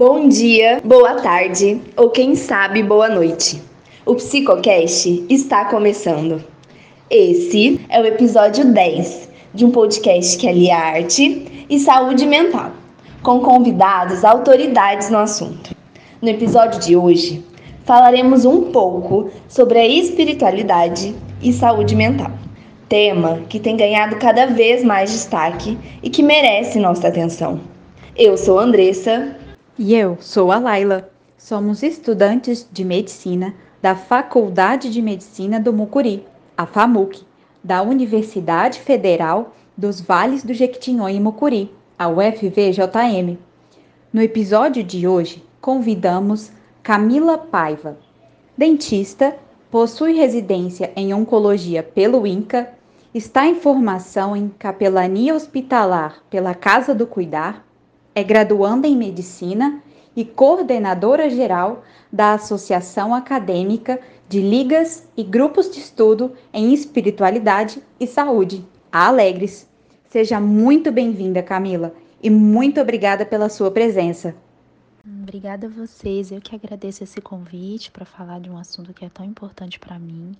Bom dia, boa tarde ou quem sabe boa noite. O Psicocast está começando. Esse é o episódio 10 de um podcast que alia arte e saúde mental, com convidados autoridades no assunto. No episódio de hoje, falaremos um pouco sobre a espiritualidade e saúde mental. Tema que tem ganhado cada vez mais destaque e que merece nossa atenção. Eu sou Andressa. E eu sou a Laila. Somos estudantes de medicina da Faculdade de Medicina do Mucuri, a FAMUC, da Universidade Federal dos Vales do Jequitinhonha e Mucuri, a UFVJM. No episódio de hoje, convidamos Camila Paiva, dentista, possui residência em oncologia pelo INCA, está em formação em capelania hospitalar pela Casa do Cuidar, é graduanda em medicina e coordenadora geral da Associação Acadêmica de Ligas e Grupos de Estudo em Espiritualidade e Saúde, a Alegres. Seja muito bem-vinda, Camila, e muito obrigada pela sua presença. Obrigada a vocês. Eu que agradeço esse convite para falar de um assunto que é tão importante para mim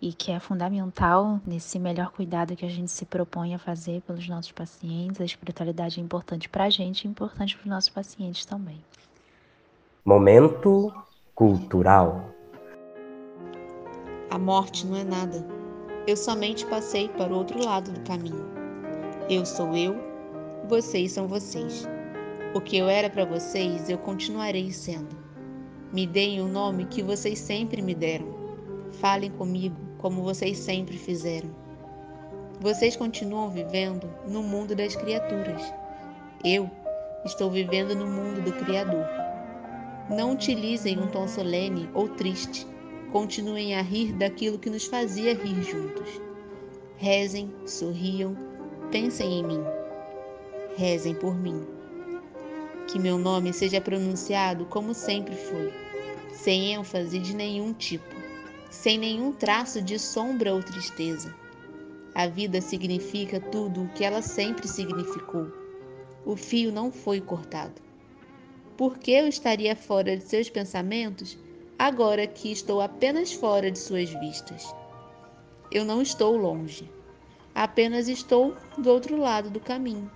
e que é fundamental nesse melhor cuidado que a gente se propõe a fazer pelos nossos pacientes. A espiritualidade é importante para a gente e importante para os nossos pacientes também. Momento cultural. A morte não é nada. Eu somente passei para o outro lado do caminho. Eu sou eu, vocês são vocês. O que eu era para vocês, eu continuarei sendo. Me deem o nome que vocês sempre me deram. Falem comigo como vocês sempre fizeram. Vocês continuam vivendo no mundo das criaturas. Eu estou vivendo no mundo do Criador. Não utilizem um tom solene ou triste. Continuem a rir daquilo que nos fazia rir juntos. Rezem, sorriam, pensem em mim. Rezem por mim. Que meu nome seja pronunciado como sempre foi, sem ênfase de nenhum tipo, sem nenhum traço de sombra ou tristeza. A vida significa tudo o que ela sempre significou. O fio não foi cortado. Por que eu estaria fora de seus pensamentos agora que estou apenas fora de suas vistas? Eu não estou longe, apenas estou do outro lado do caminho.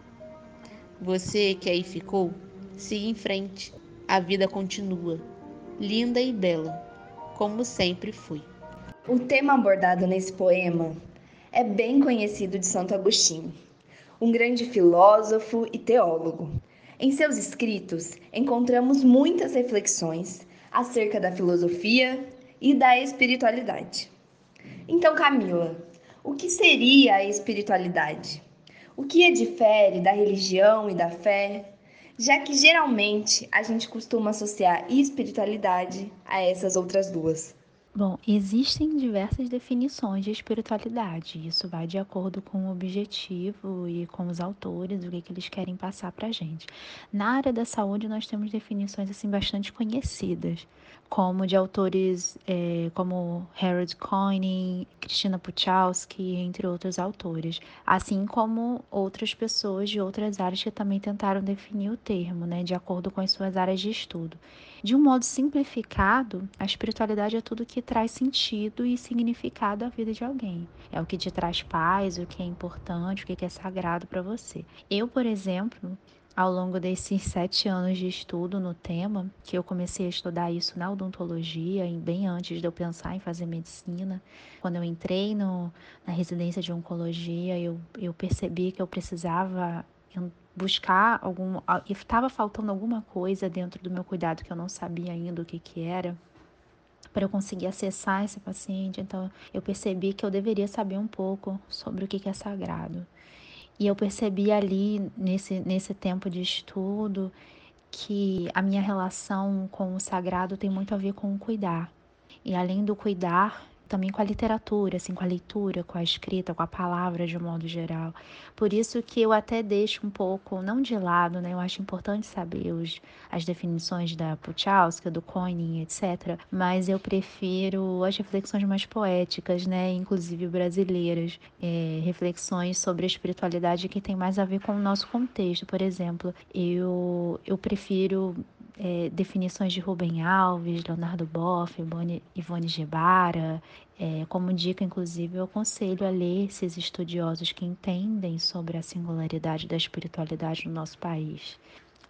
Você que aí ficou, siga em frente. A vida continua, linda e bela, como sempre foi. O tema abordado nesse poema é bem conhecido de Santo Agostinho, um grande filósofo e teólogo. Em seus escritos, encontramos muitas reflexões acerca da filosofia e da espiritualidade. Então, Camila, o que seria a espiritualidade? O que a difere da religião e da fé? Já que geralmente a gente costuma associar espiritualidade a essas outras duas. Bom, existem diversas definições de espiritualidade. Isso vai de acordo com o objetivo e com os autores, o que, que eles querem passar para a gente. Na área da saúde, nós temos definições assim bastante conhecidas, como de autores é, como Harold Koenig, Cristina Puchalski, entre outros autores, assim como outras pessoas de outras áreas que também tentaram definir o termo, né, de acordo com as suas áreas de estudo. De um modo simplificado, a espiritualidade é tudo que traz sentido e significado à vida de alguém. É o que te traz paz, o que é importante, o que é sagrado para você. Eu, por exemplo, ao longo desses sete anos de estudo no tema, que eu comecei a estudar isso na odontologia, bem antes de eu pensar em fazer medicina. Quando eu entrei no, na residência de oncologia, eu, eu percebi que eu precisava buscar algum. Estava faltando alguma coisa dentro do meu cuidado que eu não sabia ainda o que, que era para eu conseguir acessar esse paciente. Então, eu percebi que eu deveria saber um pouco sobre o que, que é sagrado. E eu percebi ali, nesse, nesse tempo de estudo, que a minha relação com o sagrado tem muito a ver com o cuidar. E além do cuidar, também com a literatura, assim, com a leitura, com a escrita, com a palavra de um modo geral. Por isso que eu até deixo um pouco, não de lado, né? Eu acho importante saber os, as definições da Puchalska, do Koenig, etc. Mas eu prefiro as reflexões mais poéticas, né? Inclusive brasileiras. É, reflexões sobre a espiritualidade que tem mais a ver com o nosso contexto. Por exemplo, eu, eu prefiro é, definições de Rubem Alves, Leonardo Boff, Ivone Gebara. É, como dica, inclusive, eu aconselho a ler esses estudiosos que entendem sobre a singularidade da espiritualidade no nosso país.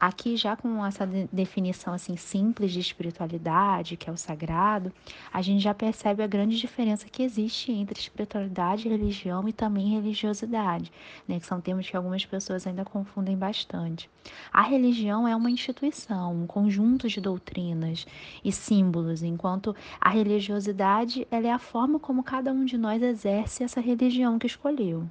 Aqui já com essa definição assim simples de espiritualidade, que é o sagrado, a gente já percebe a grande diferença que existe entre espiritualidade, religião e também religiosidade, né, que são termos que algumas pessoas ainda confundem bastante. A religião é uma instituição, um conjunto de doutrinas e símbolos, enquanto a religiosidade ela é a forma como cada um de nós exerce essa religião que escolheu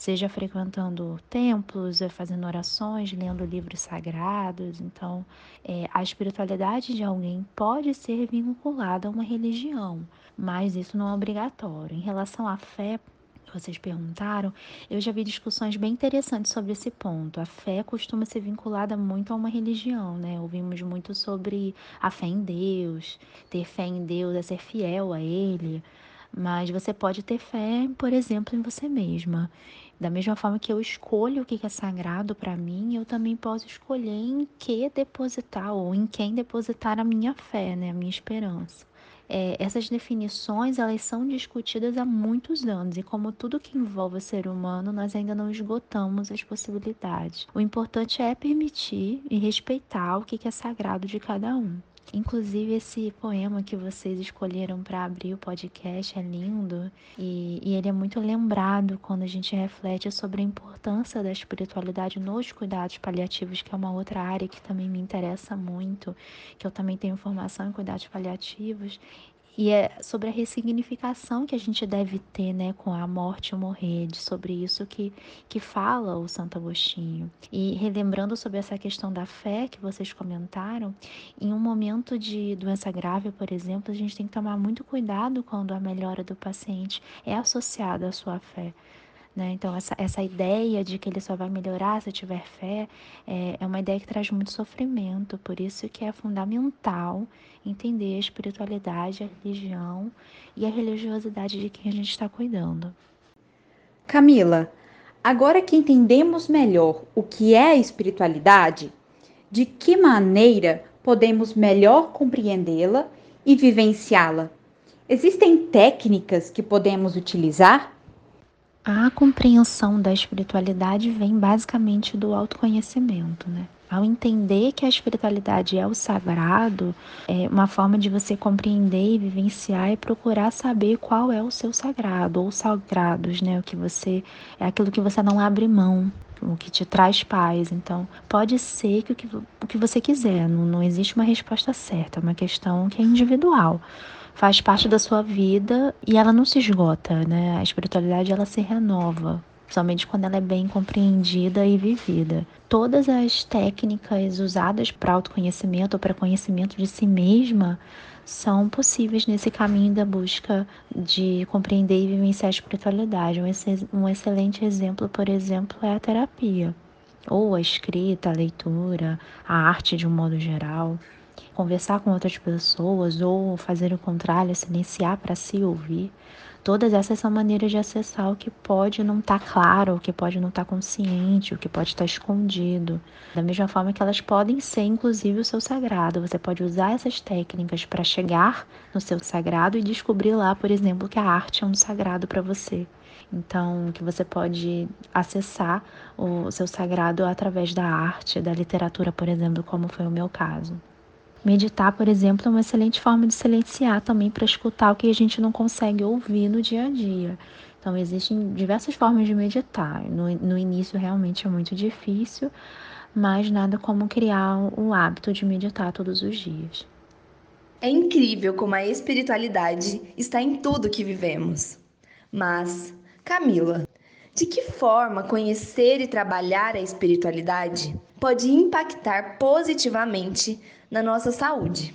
seja frequentando templos, fazendo orações, lendo livros sagrados. Então, é, a espiritualidade de alguém pode ser vinculada a uma religião, mas isso não é obrigatório. Em relação à fé, vocês perguntaram, eu já vi discussões bem interessantes sobre esse ponto. A fé costuma ser vinculada muito a uma religião, né? Ouvimos muito sobre a fé em Deus, ter fé em Deus é ser fiel a Ele, mas você pode ter fé, por exemplo, em você mesma. Da mesma forma que eu escolho o que é sagrado para mim, eu também posso escolher em que depositar ou em quem depositar a minha fé, né, a minha esperança. É, essas definições elas são discutidas há muitos anos e como tudo que envolve o ser humano nós ainda não esgotamos as possibilidades. O importante é permitir e respeitar o que é sagrado de cada um. Inclusive, esse poema que vocês escolheram para abrir o podcast é lindo e, e, ele é muito lembrado quando a gente reflete sobre a importância da espiritualidade nos cuidados paliativos, que é uma outra área que também me interessa muito, que eu também tenho formação em cuidados paliativos. E é sobre a ressignificação que a gente deve ter né, com a morte e o morrer, de sobre isso que, que fala o Santo Agostinho. E relembrando sobre essa questão da fé que vocês comentaram, em um momento de doença grave, por exemplo, a gente tem que tomar muito cuidado quando a melhora do paciente é associada à sua fé. Né? Então, essa, essa ideia de que ele só vai melhorar se tiver fé é, é uma ideia que traz muito sofrimento, por isso que é fundamental entender a espiritualidade, a religião e a religiosidade de quem a gente está cuidando. Camila, agora que entendemos melhor o que é a espiritualidade, de que maneira podemos melhor compreendê-la e vivenciá-la? Existem técnicas que podemos utilizar? A compreensão da espiritualidade vem basicamente do autoconhecimento, né? Ao entender que a espiritualidade é o sagrado, é uma forma de você compreender e vivenciar e procurar saber qual é o seu sagrado ou sagrados, né? O que você é aquilo que você não abre mão, o que te traz paz. Então, pode ser que o que, o que você quiser, não, não existe uma resposta certa, é uma questão que é individual faz parte da sua vida e ela não se esgota, né? A espiritualidade ela se renova, somente quando ela é bem compreendida e vivida. Todas as técnicas usadas para autoconhecimento ou para conhecimento de si mesma são possíveis nesse caminho da busca de compreender e vivenciar a espiritualidade. Um, excelente exemplo, por exemplo, é a terapia, ou a escrita, a leitura, a arte de um modo geral conversar com outras pessoas ou fazer o contrário, silenciar para se ouvir. Todas essas são maneiras de acessar o que pode não estar tá claro, o que pode não estar tá consciente, o que pode estar tá escondido. Da mesma forma que elas podem ser, inclusive, o seu sagrado. Você pode usar essas técnicas para chegar no seu sagrado e descobrir lá, por exemplo, que a arte é um sagrado para você. Então, que você pode acessar o seu sagrado através da arte, da literatura, por exemplo, como foi o meu caso. Meditar, por exemplo, é uma excelente forma de silenciar também para escutar o que a gente não consegue ouvir no dia a dia. Então, existem diversas formas de meditar. No, no início, realmente é muito difícil, mas nada como criar o hábito de meditar todos os dias. É incrível como a espiritualidade está em tudo que vivemos. Mas, Camila, de que forma conhecer e trabalhar a espiritualidade pode impactar positivamente na nossa saúde,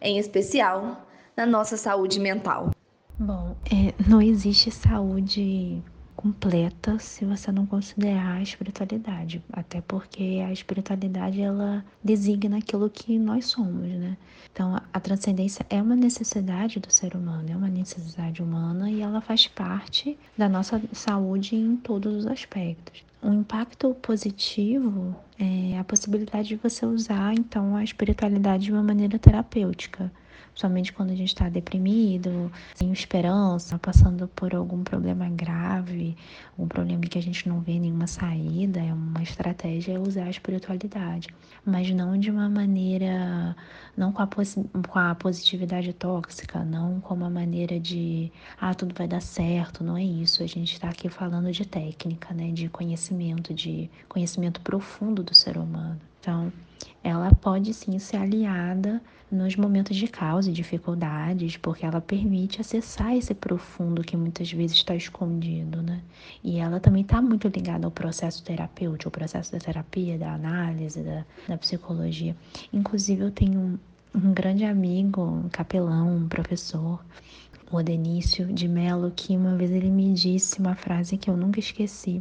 em especial na nossa saúde mental. Bom, é, não existe saúde completa se você não considerar a espiritualidade, até porque a espiritualidade ela designa aquilo que nós somos, né? Então a transcendência é uma necessidade do ser humano, é uma necessidade humana e ela faz parte da nossa saúde em todos os aspectos. Um impacto positivo é a possibilidade de você usar então a espiritualidade de uma maneira terapêutica somente quando a gente está deprimido, sem esperança, passando por algum problema grave, algum problema que a gente não vê nenhuma saída, é uma estratégia usar a espiritualidade, mas não de uma maneira, não com a, com a positividade tóxica, não com uma maneira de, ah, tudo vai dar certo, não é isso. A gente está aqui falando de técnica, né, de conhecimento, de conhecimento profundo do ser humano. Então, ela pode sim ser aliada nos momentos de caos e dificuldades, porque ela permite acessar esse profundo que muitas vezes está escondido, né? E ela também está muito ligada ao processo terapêutico, ao processo da terapia, da análise, da, da psicologia. Inclusive, eu tenho um, um grande amigo, um capelão, um professor, o Denício de Mello, que uma vez ele me disse uma frase que eu nunca esqueci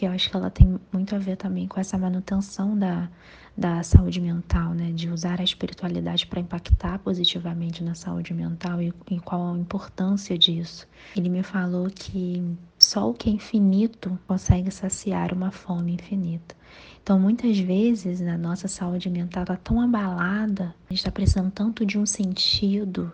que eu acho que ela tem muito a ver também com essa manutenção da, da saúde mental, né? De usar a espiritualidade para impactar positivamente na saúde mental e, e qual a importância disso. Ele me falou que só o que é infinito consegue saciar uma fome infinita. Então, muitas vezes, na nossa saúde mental está tão abalada, a gente está precisando tanto de um sentido,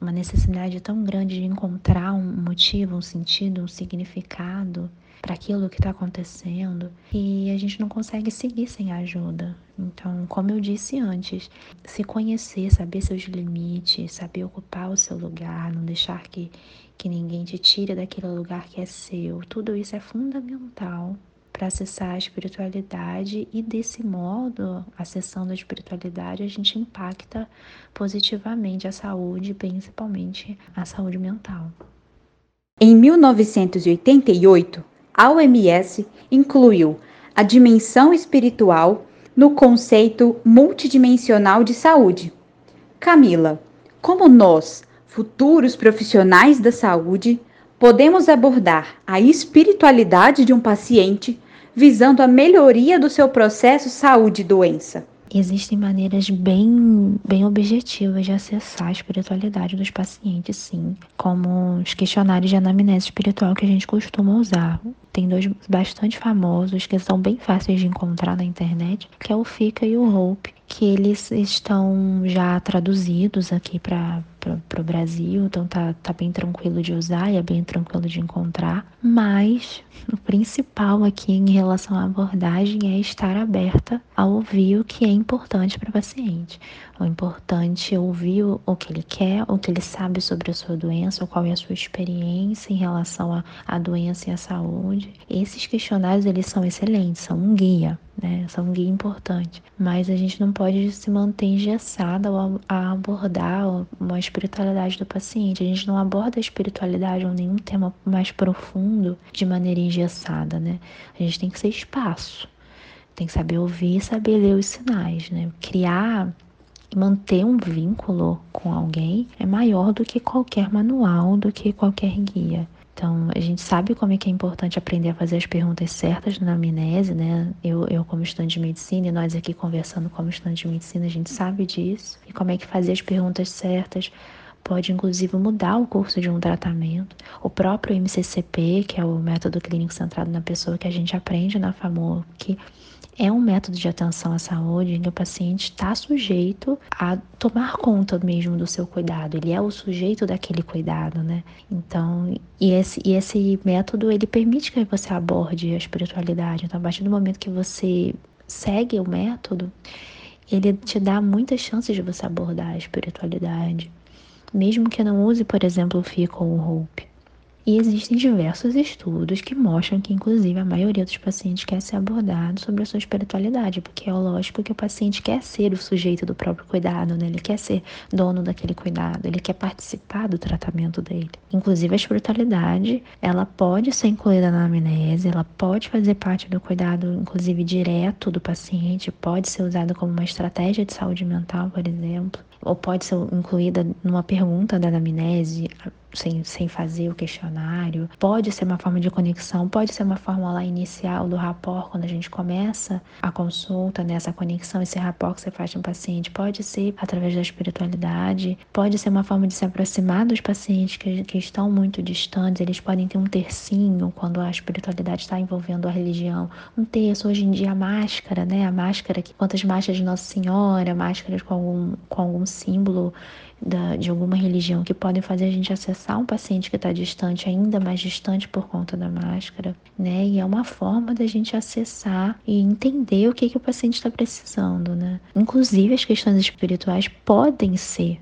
uma necessidade tão grande de encontrar um motivo, um sentido, um significado, para aquilo que está acontecendo e a gente não consegue seguir sem ajuda. Então, como eu disse antes, se conhecer, saber seus limites, saber ocupar o seu lugar, não deixar que, que ninguém te tire daquele lugar que é seu, tudo isso é fundamental para acessar a espiritualidade e desse modo, acessando a espiritualidade, a gente impacta positivamente a saúde, principalmente a saúde mental. Em 1988, a OMS incluiu a dimensão espiritual no conceito multidimensional de saúde. Camila, como nós, futuros profissionais da saúde, podemos abordar a espiritualidade de um paciente visando a melhoria do seu processo saúde-doença? Existem maneiras bem, bem objetivas de acessar a espiritualidade dos pacientes, sim, como os questionários de anamnese espiritual que a gente costuma usar. Tem dois bastante famosos que são bem fáceis de encontrar na internet, que é o FICA e o HOPE, que eles estão já traduzidos aqui para o Brasil, então tá, tá bem tranquilo de usar e é bem tranquilo de encontrar. Mas o principal aqui em relação à abordagem é estar aberta a ouvir o que é importante para o paciente. O importante é ouvir o que ele quer, o que ele sabe sobre a sua doença, qual é a sua experiência em relação à doença e à saúde. Esses questionários eles são excelentes, são um guia, né? São um guia importante. Mas a gente não pode se manter engessada ao abordar uma espiritualidade do paciente. A gente não aborda a espiritualidade ou nenhum tema mais profundo de maneira engessada, né? A gente tem que ser espaço. Tem que saber ouvir e saber ler os sinais, né? Criar manter um vínculo com alguém é maior do que qualquer manual, do que qualquer guia. Então, a gente sabe como é que é importante aprender a fazer as perguntas certas na amnese, né? Eu, eu como estudante de medicina e nós aqui conversando como estudante de medicina, a gente sabe disso. E como é que fazer as perguntas certas pode inclusive mudar o curso de um tratamento. O próprio MCCP, que é o método clínico centrado na pessoa que a gente aprende na FAMO, que é um método de atenção à saúde em que o paciente está sujeito a tomar conta mesmo do seu cuidado, ele é o sujeito daquele cuidado, né? Então, e esse, e esse método ele permite que você aborde a espiritualidade. Então, a partir do momento que você segue o método, ele te dá muitas chances de você abordar a espiritualidade, mesmo que não use, por exemplo, o FICO ou o HOPE. E existem diversos estudos que mostram que, inclusive, a maioria dos pacientes quer ser abordado sobre a sua espiritualidade, porque é lógico que o paciente quer ser o sujeito do próprio cuidado, né? Ele quer ser dono daquele cuidado, ele quer participar do tratamento dele. Inclusive, a espiritualidade, ela pode ser incluída na amnese, ela pode fazer parte do cuidado, inclusive, direto do paciente, pode ser usada como uma estratégia de saúde mental, por exemplo ou pode ser incluída numa pergunta da anamnese, sem, sem fazer o questionário. Pode ser uma forma de conexão, pode ser uma forma lá inicial do rapport, quando a gente começa a consulta, nessa né, conexão, esse rapport que você faz com o paciente. Pode ser através da espiritualidade, pode ser uma forma de se aproximar dos pacientes que, que estão muito distantes. Eles podem ter um tercinho quando a espiritualidade está envolvendo a religião. Um terço, hoje em dia, a máscara, né? A máscara, que, quantas máscaras de Nossa Senhora, máscaras com algum, com algum símbolo da, de alguma religião que podem fazer a gente acessar um paciente que está distante, ainda mais distante por conta da máscara, né? E é uma forma da gente acessar e entender o que, que o paciente está precisando, né? Inclusive, as questões espirituais podem ser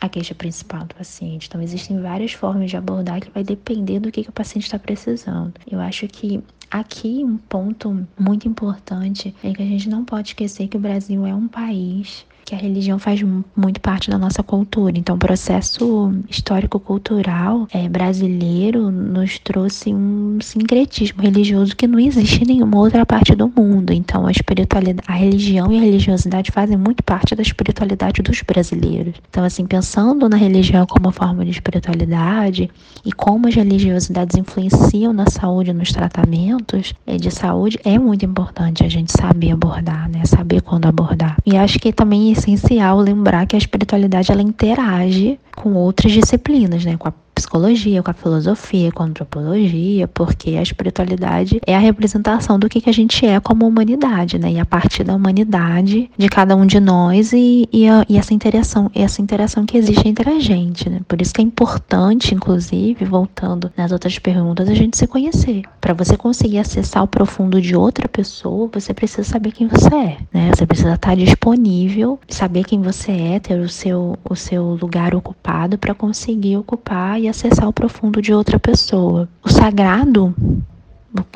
a queixa principal do paciente. Então, existem várias formas de abordar que vai depender do que, que o paciente está precisando. Eu acho que Aqui, um ponto muito importante é que a gente não pode esquecer que o Brasil é um país que a religião faz muito parte da nossa cultura. Então, o processo histórico-cultural é, brasileiro nos trouxe um sincretismo religioso que não existe em nenhuma outra parte do mundo. Então, a espiritualidade, a religião e a religiosidade fazem muito parte da espiritualidade dos brasileiros. Então, assim, pensando na religião como forma de espiritualidade e como as religiosidades influenciam na saúde, nos tratamentos é, de saúde, é muito importante a gente saber abordar, né? Saber quando abordar. E acho que também essencial lembrar que a espiritualidade ela interage com outras disciplinas, né? Com a psicologia, com a filosofia, com a antropologia, porque a espiritualidade é a representação do que, que a gente é como humanidade, né? E a partir da humanidade de cada um de nós e, e, a, e essa interação, essa interação que existe entre a gente, né? Por isso que é importante, inclusive, voltando nas outras perguntas, a gente se conhecer. Para você conseguir acessar o profundo de outra pessoa, você precisa saber quem você é, né? Você precisa estar disponível, saber quem você é, ter o seu, o seu lugar ocupado para conseguir ocupar e acessar o profundo de outra pessoa. O sagrado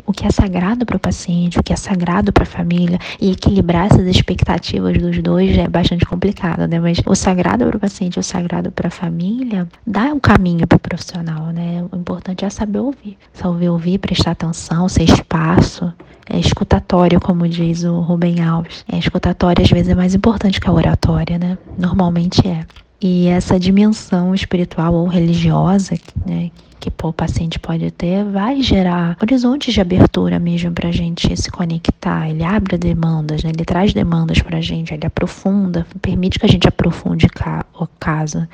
o que é sagrado para o paciente, o que é sagrado para a família e equilibrar essas expectativas dos dois é bastante complicado, né? Mas o sagrado para o paciente o sagrado para a família dá um caminho para o profissional, né? O importante é saber ouvir, saber ouvir, prestar atenção, ser espaço, é escutatório, como diz o Rubem Alves. É escutatório às vezes é mais importante que a oratória, né? Normalmente é. E essa dimensão espiritual ou religiosa, né, que o paciente pode ter, vai gerar horizontes de abertura mesmo para a gente se conectar. Ele abre demandas, né? ele traz demandas para a gente, ele aprofunda, permite que a gente aprofunde o caso.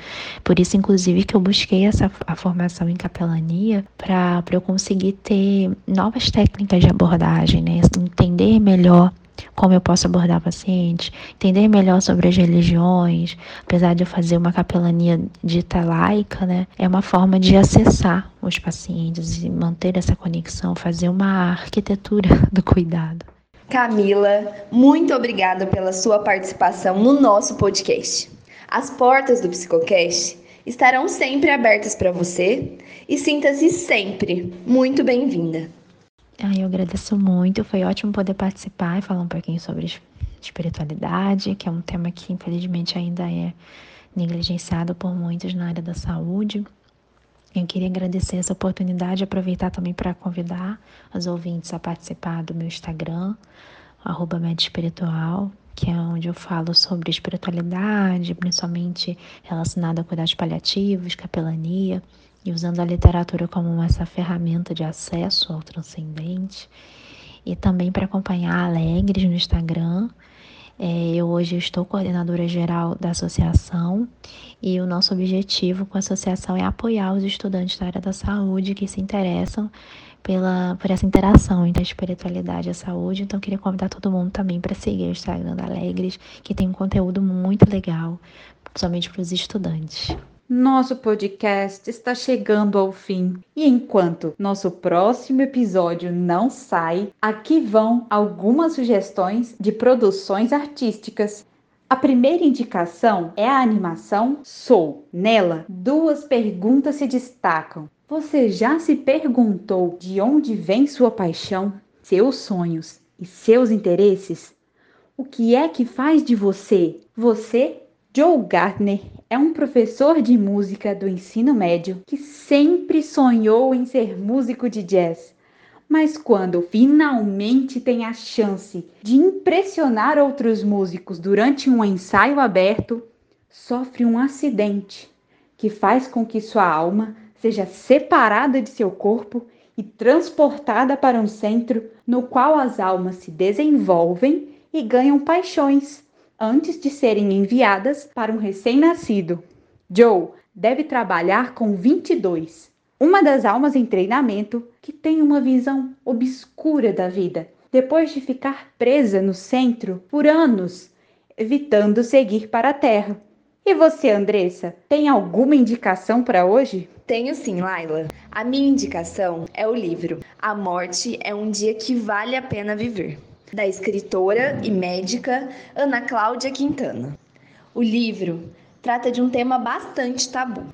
Por isso, inclusive, que eu busquei essa a formação em capelania para eu conseguir ter novas técnicas de abordagem, né? entender melhor como eu posso abordar paciente, entender melhor sobre as religiões, apesar de eu fazer uma capelania dita laica, né, é uma forma de acessar os pacientes e manter essa conexão, fazer uma arquitetura do cuidado. Camila, muito obrigada pela sua participação no nosso podcast. As portas do Psicocast estarão sempre abertas para você e sinta-se sempre muito bem-vinda. Ah, eu agradeço muito, foi ótimo poder participar e falar um pouquinho sobre espiritualidade, que é um tema que infelizmente ainda é negligenciado por muitos na área da saúde. Eu queria agradecer essa oportunidade, aproveitar também para convidar os ouvintes a participar do meu Instagram, arroba Espiritual, que é onde eu falo sobre espiritualidade, principalmente relacionada a cuidados paliativos, capelania e usando a literatura como essa ferramenta de acesso ao transcendente. E também para acompanhar Alegres no Instagram. É, eu hoje estou coordenadora geral da associação e o nosso objetivo com a associação é apoiar os estudantes da área da saúde que se interessam pela, por essa interação entre a espiritualidade e a saúde. Então, queria convidar todo mundo também para seguir o Instagram da Alegres, que tem um conteúdo muito legal, principalmente para os estudantes. Nosso podcast está chegando ao fim. E enquanto nosso próximo episódio não sai, aqui vão algumas sugestões de produções artísticas. A primeira indicação é a animação Soul. Nela, duas perguntas se destacam. Você já se perguntou de onde vem sua paixão, seus sonhos e seus interesses? O que é que faz de você você Joe Gardner é um professor de música do ensino médio que sempre sonhou em ser músico de jazz. Mas quando finalmente tem a chance de impressionar outros músicos durante um ensaio aberto, sofre um acidente que faz com que sua alma seja separada de seu corpo e transportada para um centro no qual as almas se desenvolvem e ganham paixões antes de serem enviadas para um recém-nascido. Joe deve trabalhar com 22, uma das almas em treinamento que tem uma visão obscura da vida, depois de ficar presa no centro por anos, evitando seguir para a Terra. E você, Andressa, tem alguma indicação para hoje? Tenho sim, Laila. A minha indicação é o livro A Morte é um Dia que Vale a Pena Viver, da escritora e médica Ana Cláudia Quintana. O livro trata de um tema bastante tabu: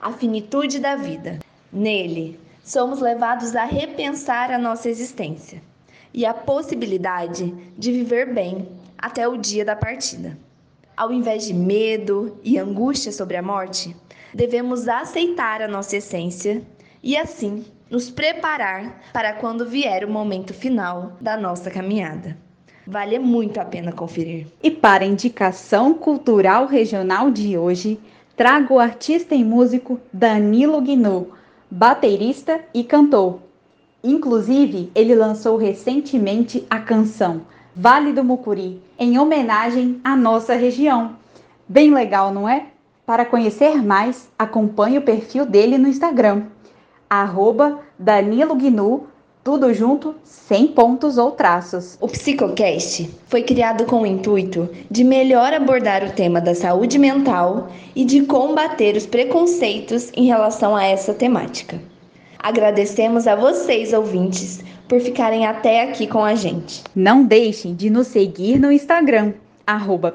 a finitude da vida. Nele, somos levados a repensar a nossa existência e a possibilidade de viver bem até o dia da partida. Ao invés de medo e angústia sobre a morte, devemos aceitar a nossa essência e assim nos preparar para quando vier o momento final da nossa caminhada. Vale muito a pena conferir. E para a indicação cultural regional de hoje, trago o artista e músico Danilo Guinu, baterista e cantor. Inclusive, ele lançou recentemente a canção Vale do Mucuri, em homenagem à nossa região. Bem legal, não é? Para conhecer mais, acompanhe o perfil dele no Instagram, arroba Danilo Gnu, tudo junto, sem pontos ou traços. O Psicocast foi criado com o intuito de melhor abordar o tema da saúde mental e de combater os preconceitos em relação a essa temática. Agradecemos a vocês, ouvintes, por ficarem até aqui com a gente. Não deixem de nos seguir no Instagram,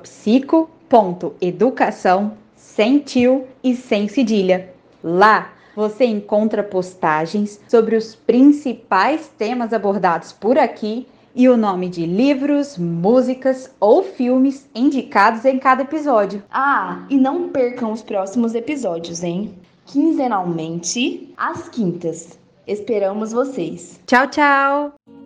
psico.educação, sem tio e sem cedilha. Lá você encontra postagens sobre os principais temas abordados por aqui e o nome de livros, músicas ou filmes indicados em cada episódio. Ah, e não percam os próximos episódios, hein? Quinzenalmente, às quintas. Esperamos vocês. Tchau, tchau!